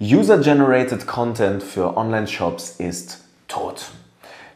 User-Generated Content für Online-Shops ist tot.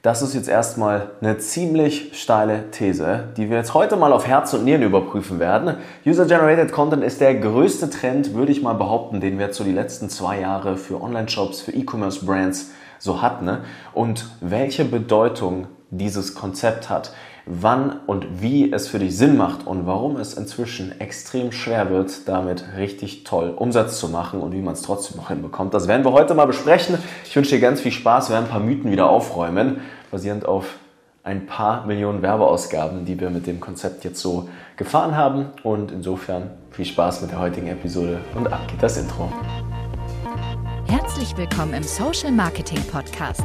Das ist jetzt erstmal eine ziemlich steile These, die wir jetzt heute mal auf Herz und Nieren überprüfen werden. User-Generated Content ist der größte Trend, würde ich mal behaupten, den wir jetzt so die letzten zwei Jahre für Online-Shops, für E-Commerce-Brands so hatten. Ne? Und welche Bedeutung dieses Konzept hat wann und wie es für dich Sinn macht und warum es inzwischen extrem schwer wird, damit richtig toll Umsatz zu machen und wie man es trotzdem noch hinbekommt. Das werden wir heute mal besprechen. Ich wünsche dir ganz viel Spaß. Wir werden ein paar Mythen wieder aufräumen, basierend auf ein paar Millionen Werbeausgaben, die wir mit dem Konzept jetzt so gefahren haben. Und insofern viel Spaß mit der heutigen Episode und ab geht das Intro. Herzlich willkommen im Social Marketing Podcast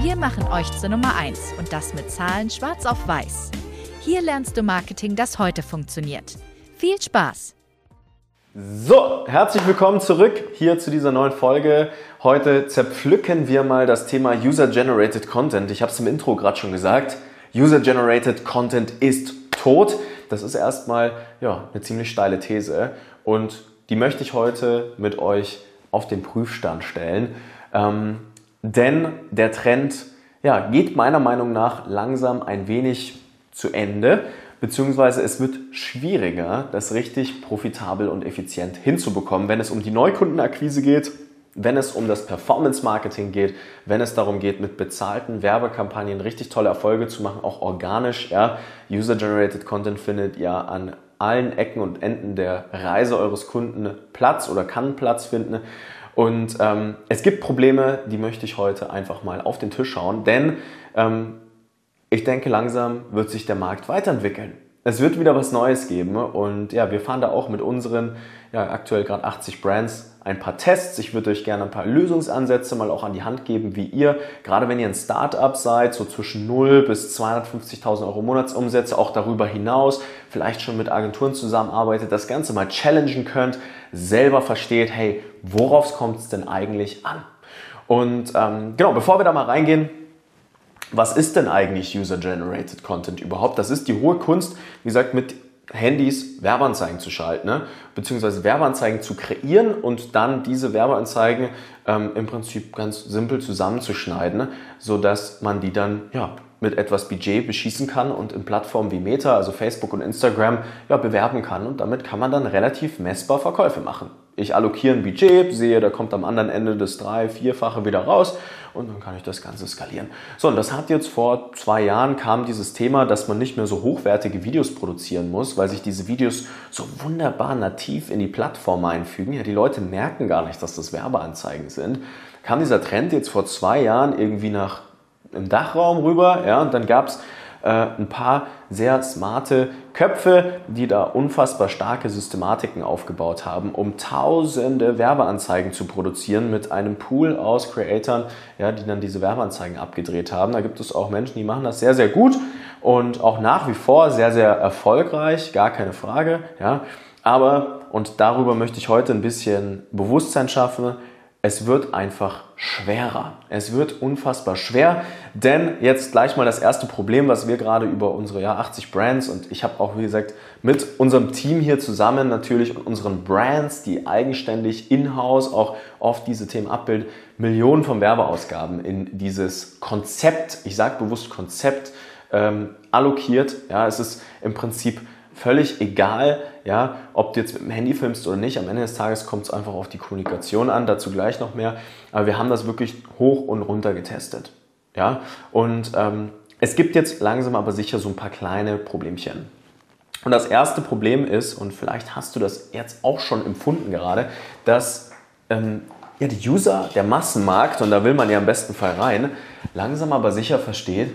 Wir machen euch zur Nummer 1 und das mit Zahlen schwarz auf weiß. Hier lernst du Marketing, das heute funktioniert. Viel Spaß! So, herzlich willkommen zurück hier zu dieser neuen Folge. Heute zerpflücken wir mal das Thema User-Generated Content. Ich habe es im Intro gerade schon gesagt. User-Generated Content ist tot. Das ist erstmal ja, eine ziemlich steile These und die möchte ich heute mit euch auf den Prüfstand stellen. Ähm, denn der Trend ja, geht meiner Meinung nach langsam ein wenig zu Ende, beziehungsweise es wird schwieriger, das richtig profitabel und effizient hinzubekommen, wenn es um die Neukundenakquise geht, wenn es um das Performance-Marketing geht, wenn es darum geht, mit bezahlten Werbekampagnen richtig tolle Erfolge zu machen, auch organisch. Ja. User-Generated Content findet ja an allen Ecken und Enden der Reise eures Kunden Platz oder kann Platz finden. Und ähm, es gibt Probleme, die möchte ich heute einfach mal auf den Tisch schauen, denn ähm, ich denke, langsam wird sich der Markt weiterentwickeln. Es wird wieder was Neues geben und ja, wir fahren da auch mit unseren ja, aktuell gerade 80 Brands ein paar Tests. Ich würde euch gerne ein paar Lösungsansätze mal auch an die Hand geben, wie ihr, gerade wenn ihr ein Startup seid, so zwischen 0 bis 250.000 Euro Monatsumsätze, auch darüber hinaus, vielleicht schon mit Agenturen zusammenarbeitet, das Ganze mal challengen könnt, selber versteht, hey, worauf kommt es denn eigentlich an? Und ähm, genau, bevor wir da mal reingehen, was ist denn eigentlich User-Generated Content überhaupt? Das ist die hohe Kunst, wie gesagt, mit Handys Werbeanzeigen zu schalten, ne? beziehungsweise Werbeanzeigen zu kreieren und dann diese Werbeanzeigen ähm, im Prinzip ganz simpel zusammenzuschneiden, ne? sodass man die dann ja, mit etwas Budget beschießen kann und in Plattformen wie Meta, also Facebook und Instagram, ja, bewerben kann. Und damit kann man dann relativ messbar Verkäufe machen. Ich allokiere ein Budget, sehe, da kommt am anderen Ende das drei-, vierfache wieder raus und dann kann ich das Ganze skalieren. So, und das hat jetzt vor zwei Jahren kam dieses Thema, dass man nicht mehr so hochwertige Videos produzieren muss, weil sich diese Videos so wunderbar nativ in die Plattform einfügen. Ja, die Leute merken gar nicht, dass das Werbeanzeigen sind. Kam dieser Trend jetzt vor zwei Jahren irgendwie nach im Dachraum rüber, ja, und dann gab es äh, ein paar sehr smarte Köpfe, die da unfassbar starke Systematiken aufgebaut haben, um tausende Werbeanzeigen zu produzieren mit einem Pool aus Creatoren, ja, die dann diese Werbeanzeigen abgedreht haben. Da gibt es auch Menschen, die machen das sehr, sehr gut und auch nach wie vor sehr, sehr erfolgreich, gar keine Frage. Ja. Aber, und darüber möchte ich heute ein bisschen Bewusstsein schaffen, es wird einfach schwerer. Es wird unfassbar schwer, denn jetzt gleich mal das erste Problem, was wir gerade über unsere ja, 80 Brands und ich habe auch, wie gesagt, mit unserem Team hier zusammen natürlich und unseren Brands, die eigenständig in-house auch oft diese Themen abbilden, Millionen von Werbeausgaben in dieses Konzept, ich sage bewusst Konzept, ähm, allokiert. Ja, es ist im Prinzip völlig egal, ja, ob du jetzt mit dem Handy filmst oder nicht. Am Ende des Tages kommt es einfach auf die Kommunikation an, dazu gleich noch mehr. Aber wir haben das wirklich hoch und runter getestet. Ja, und ähm, es gibt jetzt langsam aber sicher so ein paar kleine Problemchen. Und das erste Problem ist, und vielleicht hast du das jetzt auch schon empfunden gerade, dass ähm, ja, die User, der Massenmarkt, und da will man ja im besten Fall rein, langsam aber sicher versteht,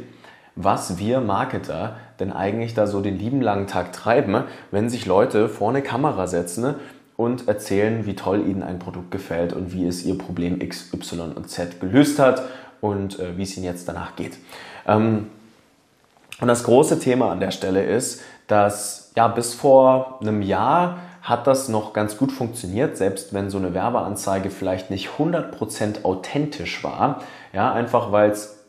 was wir Marketer denn eigentlich da so den lieben langen Tag treiben, wenn sich Leute vor eine Kamera setzen und erzählen, wie toll ihnen ein Produkt gefällt und wie es ihr Problem X, Y und Z gelöst hat und äh, wie es ihnen jetzt danach geht. Ähm, und das große Thema an der Stelle ist, dass ja bis vor einem Jahr hat das noch ganz gut funktioniert, selbst wenn so eine Werbeanzeige vielleicht nicht 100% authentisch war. Ja, einfach weil es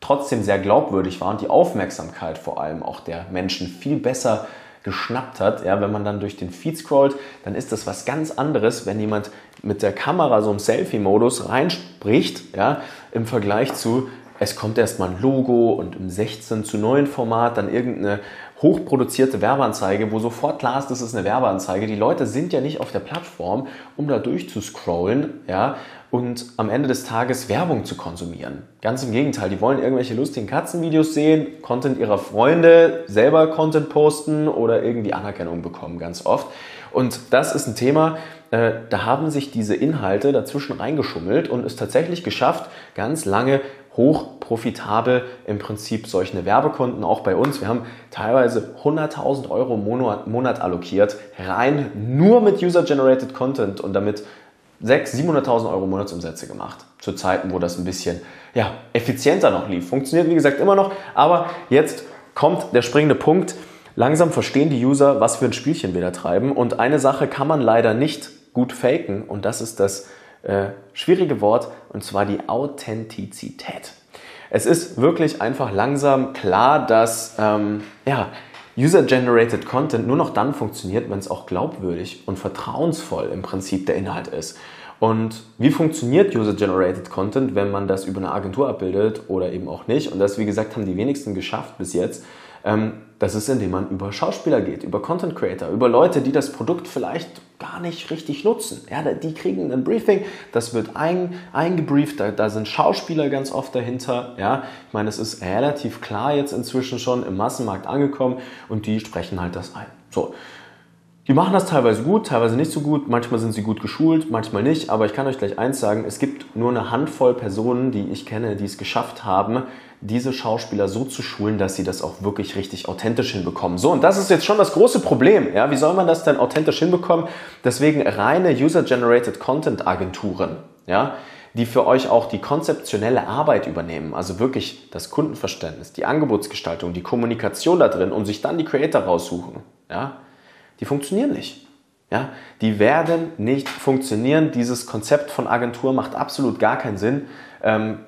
trotzdem sehr glaubwürdig war und die Aufmerksamkeit vor allem auch der Menschen viel besser geschnappt hat. Ja, wenn man dann durch den Feed scrollt, dann ist das was ganz anderes, wenn jemand mit der Kamera so im Selfie-Modus reinspricht, ja, im Vergleich zu, es kommt erstmal ein Logo und im 16 zu 9 Format dann irgendeine hochproduzierte Werbeanzeige, wo sofort klar ist, das ist eine Werbeanzeige. Die Leute sind ja nicht auf der Plattform, um da durchzuscrollen, ja, und am Ende des Tages Werbung zu konsumieren. Ganz im Gegenteil, die wollen irgendwelche lustigen Katzenvideos sehen, Content ihrer Freunde, selber Content posten oder irgendwie Anerkennung bekommen, ganz oft. Und das ist ein Thema, äh, da haben sich diese Inhalte dazwischen reingeschummelt und es tatsächlich geschafft, ganz lange hoch profitabel im Prinzip solche Werbekonten auch bei uns. Wir haben teilweise 100.000 Euro Monat, Monat allokiert, rein nur mit User-Generated Content und damit 600.000, 700.000 Euro Monatsumsätze gemacht. Zu Zeiten, wo das ein bisschen ja, effizienter noch lief. Funktioniert wie gesagt immer noch, aber jetzt kommt der springende Punkt. Langsam verstehen die User, was für ein Spielchen wir da treiben. Und eine Sache kann man leider nicht gut faken und das ist das äh, schwierige Wort und zwar die Authentizität. Es ist wirklich einfach langsam klar, dass ähm, ja, User-Generated Content nur noch dann funktioniert, wenn es auch glaubwürdig und vertrauensvoll im Prinzip der Inhalt ist. Und wie funktioniert User-Generated Content, wenn man das über eine Agentur abbildet oder eben auch nicht? Und das, wie gesagt, haben die wenigsten geschafft bis jetzt. Ähm, das ist, indem man über Schauspieler geht, über Content Creator, über Leute, die das Produkt vielleicht gar nicht richtig nutzen. Ja, die kriegen ein Briefing, das wird ein, eingebrieft, da, da sind Schauspieler ganz oft dahinter. Ja, ich meine, es ist relativ klar jetzt inzwischen schon im Massenmarkt angekommen und die sprechen halt das ein. So. Die machen das teilweise gut, teilweise nicht so gut. Manchmal sind sie gut geschult, manchmal nicht. Aber ich kann euch gleich eins sagen: Es gibt nur eine Handvoll Personen, die ich kenne, die es geschafft haben, diese Schauspieler so zu schulen, dass sie das auch wirklich richtig authentisch hinbekommen. So, und das ist jetzt schon das große Problem. Ja, wie soll man das denn authentisch hinbekommen? Deswegen reine User-Generated Content-Agenturen, ja, die für euch auch die konzeptionelle Arbeit übernehmen, also wirklich das Kundenverständnis, die Angebotsgestaltung, die Kommunikation da drin und sich dann die Creator raussuchen, ja, die funktionieren nicht. Ja, die werden nicht funktionieren. Dieses Konzept von Agentur macht absolut gar keinen Sinn. Ähm,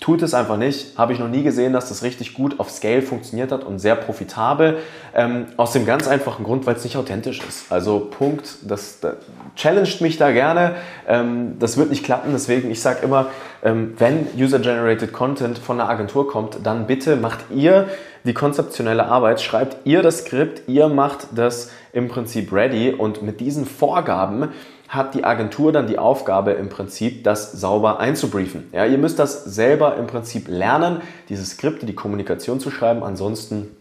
Tut es einfach nicht. Habe ich noch nie gesehen, dass das richtig gut auf Scale funktioniert hat und sehr profitabel. Ähm, aus dem ganz einfachen Grund, weil es nicht authentisch ist. Also Punkt, das, das challenged mich da gerne. Ähm, das wird nicht klappen. Deswegen, ich sage immer, ähm, wenn User-Generated Content von einer Agentur kommt, dann bitte macht ihr die konzeptionelle Arbeit, schreibt ihr das Skript, ihr macht das im Prinzip ready und mit diesen Vorgaben hat die Agentur dann die Aufgabe im Prinzip, das sauber einzubriefen. Ja, ihr müsst das selber im Prinzip lernen, diese Skripte, die Kommunikation zu schreiben. Ansonsten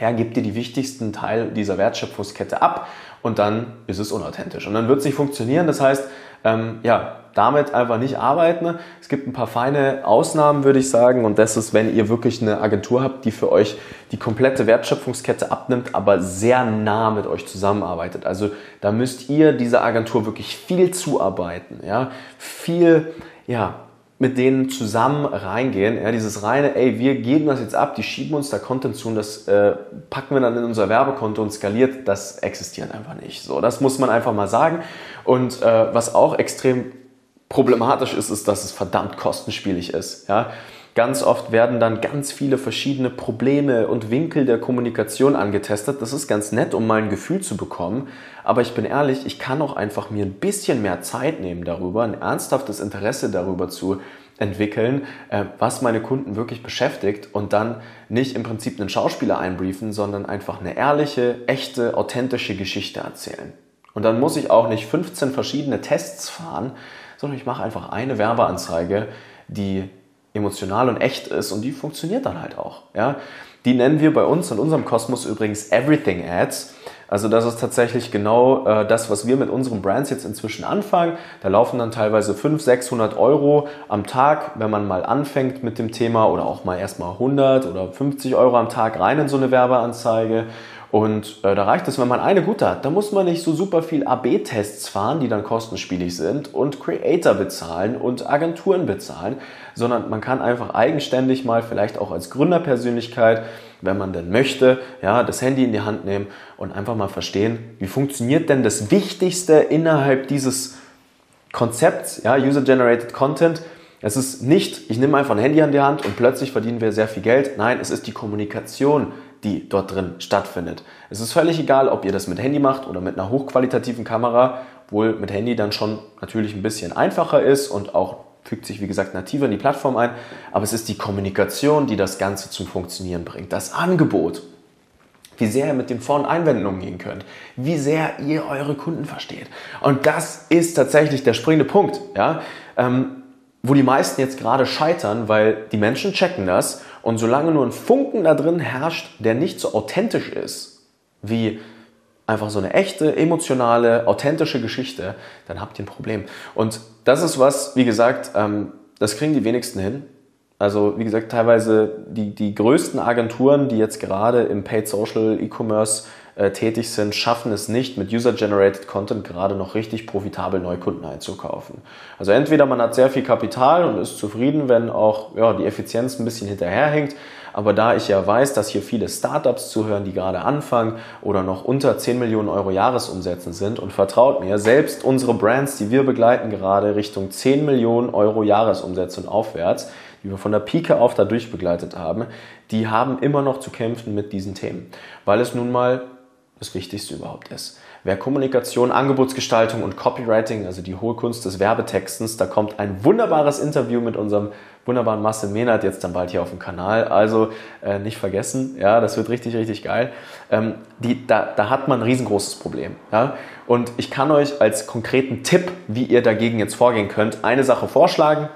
ja, gebt ihr die wichtigsten Teil dieser Wertschöpfungskette ab und dann ist es unauthentisch. Und dann wird es nicht funktionieren. Das heißt, ähm, ja, damit einfach nicht arbeiten. Es gibt ein paar feine Ausnahmen, würde ich sagen. Und das ist, wenn ihr wirklich eine Agentur habt, die für euch die komplette Wertschöpfungskette abnimmt, aber sehr nah mit euch zusammenarbeitet. Also da müsst ihr dieser Agentur wirklich viel zuarbeiten, ja, viel, ja, mit denen zusammen reingehen. Ja, dieses reine, ey, wir geben das jetzt ab, die schieben uns da Content zu und das äh, packen wir dann in unser Werbekonto und skaliert, das existiert einfach nicht. So, das muss man einfach mal sagen. Und äh, was auch extrem problematisch ist, ist, dass es verdammt kostenspielig ist. Ja? Ganz oft werden dann ganz viele verschiedene Probleme und Winkel der Kommunikation angetestet. Das ist ganz nett, um mal ein Gefühl zu bekommen. Aber ich bin ehrlich, ich kann auch einfach mir ein bisschen mehr Zeit nehmen darüber, ein ernsthaftes Interesse darüber zu entwickeln, äh, was meine Kunden wirklich beschäftigt und dann nicht im Prinzip einen Schauspieler einbriefen, sondern einfach eine ehrliche, echte, authentische Geschichte erzählen. Und dann muss ich auch nicht 15 verschiedene Tests fahren, sondern ich mache einfach eine Werbeanzeige, die emotional und echt ist und die funktioniert dann halt auch. Ja? Die nennen wir bei uns in unserem Kosmos übrigens Everything Ads. Also das ist tatsächlich genau äh, das, was wir mit unseren Brands jetzt inzwischen anfangen. Da laufen dann teilweise 500, 600 Euro am Tag, wenn man mal anfängt mit dem Thema oder auch mal erstmal 100 oder 50 Euro am Tag rein in so eine Werbeanzeige. Und äh, da reicht es, wenn man eine gute hat. Da muss man nicht so super viel AB-Tests fahren, die dann kostenspielig sind und Creator bezahlen und Agenturen bezahlen, sondern man kann einfach eigenständig mal vielleicht auch als Gründerpersönlichkeit, wenn man denn möchte, ja, das Handy in die Hand nehmen und einfach mal verstehen, wie funktioniert denn das Wichtigste innerhalb dieses Konzepts, ja, User-Generated Content. Es ist nicht, ich nehme einfach ein Handy an die Hand und plötzlich verdienen wir sehr viel Geld. Nein, es ist die Kommunikation, die dort drin stattfindet. Es ist völlig egal, ob ihr das mit Handy macht oder mit einer hochqualitativen Kamera, wohl mit Handy dann schon natürlich ein bisschen einfacher ist und auch fügt sich, wie gesagt, nativer in die Plattform ein. Aber es ist die Kommunikation, die das Ganze zum Funktionieren bringt. Das Angebot, wie sehr ihr mit Vor- und Einwänden umgehen könnt, wie sehr ihr eure Kunden versteht. Und das ist tatsächlich der springende Punkt, ja, ähm, wo die meisten jetzt gerade scheitern, weil die Menschen checken das und solange nur ein Funken da drin herrscht, der nicht so authentisch ist, wie einfach so eine echte, emotionale, authentische Geschichte, dann habt ihr ein Problem. Und das ist was, wie gesagt, ähm, das kriegen die wenigsten hin. Also wie gesagt, teilweise die, die größten Agenturen, die jetzt gerade im Paid Social E-Commerce äh, tätig sind, schaffen es nicht, mit User-Generated Content gerade noch richtig profitabel Neukunden einzukaufen. Also entweder man hat sehr viel Kapital und ist zufrieden, wenn auch ja, die Effizienz ein bisschen hinterherhängt, aber da ich ja weiß, dass hier viele Startups zuhören, die gerade anfangen oder noch unter 10 Millionen Euro Jahresumsätzen sind und vertraut mir, selbst unsere Brands, die wir begleiten gerade Richtung 10 Millionen Euro Jahresumsätze und aufwärts, die wir von der Pike auf da durchbegleitet haben, die haben immer noch zu kämpfen mit diesen Themen, weil es nun mal das Wichtigste überhaupt ist. Wer Kommunikation, Angebotsgestaltung und Copywriting, also die hohe Kunst des Werbetextens, da kommt ein wunderbares Interview mit unserem wunderbaren Marcel Mehnert jetzt dann bald hier auf dem Kanal. Also äh, nicht vergessen, ja, das wird richtig, richtig geil. Ähm, die, da, da hat man ein riesengroßes Problem. Ja? Und ich kann euch als konkreten Tipp, wie ihr dagegen jetzt vorgehen könnt, eine Sache vorschlagen.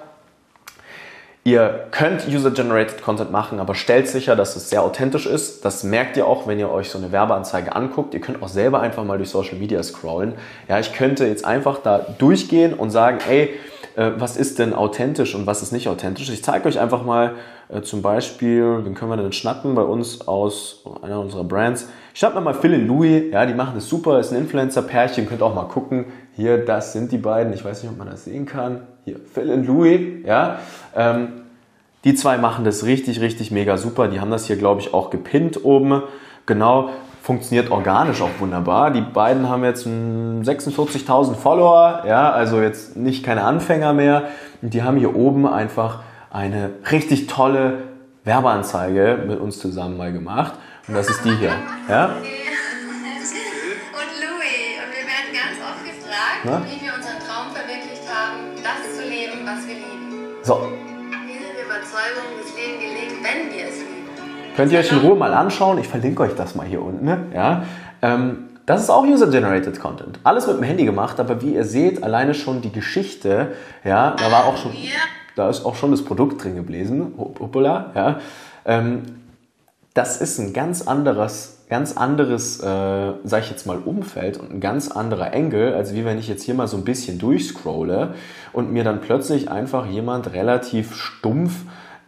Ihr könnt User-Generated Content machen, aber stellt sicher, dass es sehr authentisch ist. Das merkt ihr auch, wenn ihr euch so eine Werbeanzeige anguckt. Ihr könnt auch selber einfach mal durch Social Media scrollen. Ja, ich könnte jetzt einfach da durchgehen und sagen, ey, äh, was ist denn authentisch und was ist nicht authentisch. Ich zeige euch einfach mal äh, zum Beispiel, wen können wir denn schnappen bei uns aus einer unserer Brands. Ich schnapp mal Phil und Louis, ja, die machen das super, ist ein Influencer-Pärchen, könnt auch mal gucken. Hier, das sind die beiden, ich weiß nicht, ob man das sehen kann. Hier, Phil und Louis, ja. Ähm, die zwei machen das richtig, richtig mega super. Die haben das hier, glaube ich, auch gepinnt oben. Genau, funktioniert organisch auch wunderbar. Die beiden haben jetzt 46.000 Follower, ja, also jetzt nicht keine Anfänger mehr. Und die haben hier oben einfach eine richtig tolle Werbeanzeige mit uns zusammen mal gemacht. Und das ist die hier. Ja? Wie wir unseren Traum verwirklicht haben, das zu leben, was wir lieben. So. Wir sind Überzeugung, das Leben gelingt, wenn wir es lieben. Könnt ihr euch in Ruhe mal anschauen. Ich verlinke euch das mal hier unten. Ne? Ja? Ähm, das ist auch User-Generated Content. Alles mit dem Handy gemacht, aber wie ihr seht, alleine schon die Geschichte, ja, da war auch schon, da ist auch schon das Produkt drin gebläsen, hoppala, ja. Ähm, das ist ein ganz anderes, ganz anderes, äh, sag ich jetzt mal, Umfeld und ein ganz anderer Engel, als wie wenn ich jetzt hier mal so ein bisschen durchscrolle und mir dann plötzlich einfach jemand relativ stumpf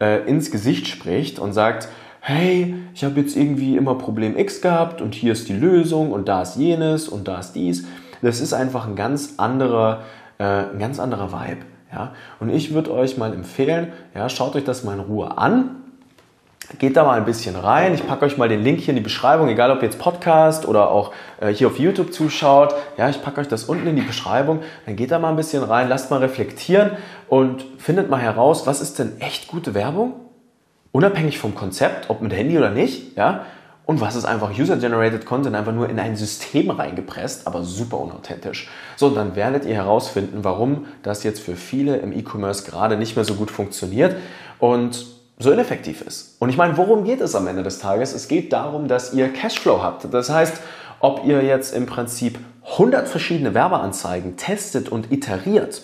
äh, ins Gesicht spricht und sagt, hey, ich habe jetzt irgendwie immer Problem X gehabt und hier ist die Lösung und da ist jenes und da ist dies. Das ist einfach ein ganz anderer, äh, ein ganz anderer Vibe. Ja? Und ich würde euch mal empfehlen, ja, schaut euch das mal in Ruhe an. Geht da mal ein bisschen rein. Ich packe euch mal den Link hier in die Beschreibung, egal ob ihr jetzt Podcast oder auch äh, hier auf YouTube zuschaut. Ja, ich packe euch das unten in die Beschreibung. Dann geht da mal ein bisschen rein, lasst mal reflektieren und findet mal heraus, was ist denn echt gute Werbung unabhängig vom Konzept, ob mit Handy oder nicht, ja, und was ist einfach User-Generated Content, einfach nur in ein System reingepresst, aber super unauthentisch. So, dann werdet ihr herausfinden, warum das jetzt für viele im E-Commerce gerade nicht mehr so gut funktioniert und so ineffektiv ist. Und ich meine, worum geht es am Ende des Tages? Es geht darum, dass ihr Cashflow habt. Das heißt, ob ihr jetzt im Prinzip 100 verschiedene Werbeanzeigen testet und iteriert,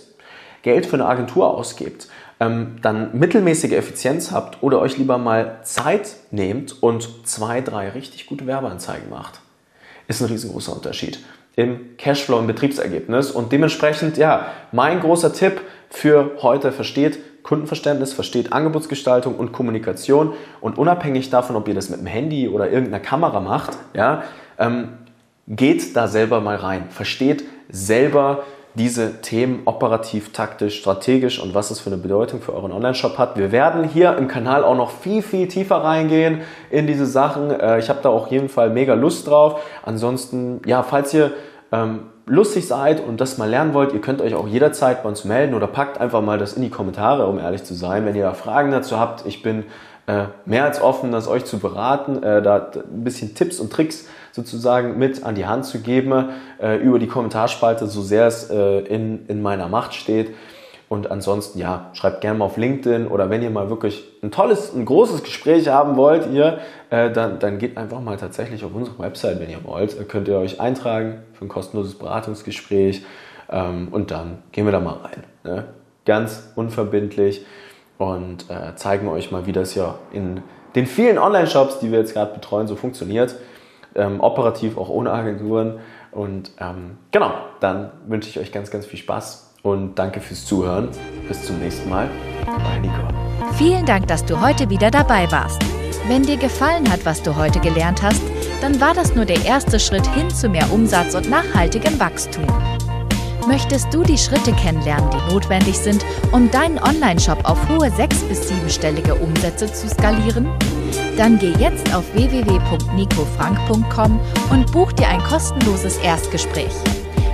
Geld für eine Agentur ausgebt, ähm, dann mittelmäßige Effizienz habt oder euch lieber mal Zeit nehmt und zwei, drei richtig gute Werbeanzeigen macht. Ist ein riesengroßer Unterschied im Cashflow, im Betriebsergebnis. Und dementsprechend, ja, mein großer Tipp für heute versteht, Kundenverständnis, versteht Angebotsgestaltung und Kommunikation und unabhängig davon, ob ihr das mit dem Handy oder irgendeiner Kamera macht, ja, ähm, geht da selber mal rein, versteht selber diese Themen operativ, taktisch, strategisch und was es für eine Bedeutung für euren Online-Shop hat. Wir werden hier im Kanal auch noch viel, viel tiefer reingehen in diese Sachen. Äh, ich habe da auch jeden Fall mega Lust drauf. Ansonsten, ja, falls ihr ähm, lustig seid und das mal lernen wollt, ihr könnt euch auch jederzeit bei uns melden oder packt einfach mal das in die Kommentare, um ehrlich zu sein. Wenn ihr da Fragen dazu habt, ich bin äh, mehr als offen, das euch zu beraten, äh, da ein bisschen Tipps und Tricks sozusagen mit an die Hand zu geben äh, über die Kommentarspalte, so sehr es äh, in, in meiner Macht steht. Und ansonsten, ja, schreibt gerne mal auf LinkedIn oder wenn ihr mal wirklich ein tolles, ein großes Gespräch haben wollt, ihr, äh, dann, dann geht einfach mal tatsächlich auf unsere Website, wenn ihr wollt. Äh, könnt ihr euch eintragen für ein kostenloses Beratungsgespräch ähm, und dann gehen wir da mal rein. Ne? Ganz unverbindlich und äh, zeigen euch mal, wie das ja in den vielen Online-Shops, die wir jetzt gerade betreuen, so funktioniert ähm, operativ auch ohne Agenturen. Und ähm, genau, dann wünsche ich euch ganz, ganz viel Spaß und danke fürs Zuhören. Bis zum nächsten Mal. Euer Nico. Vielen Dank, dass du heute wieder dabei warst. Wenn dir gefallen hat, was du heute gelernt hast, dann war das nur der erste Schritt hin zu mehr Umsatz und nachhaltigem Wachstum. Möchtest du die Schritte kennenlernen, die notwendig sind, um deinen Online-Shop auf hohe sechs- bis siebenstellige Umsätze zu skalieren? Dann geh jetzt auf www.nicofrank.com und buch dir ein kostenloses Erstgespräch.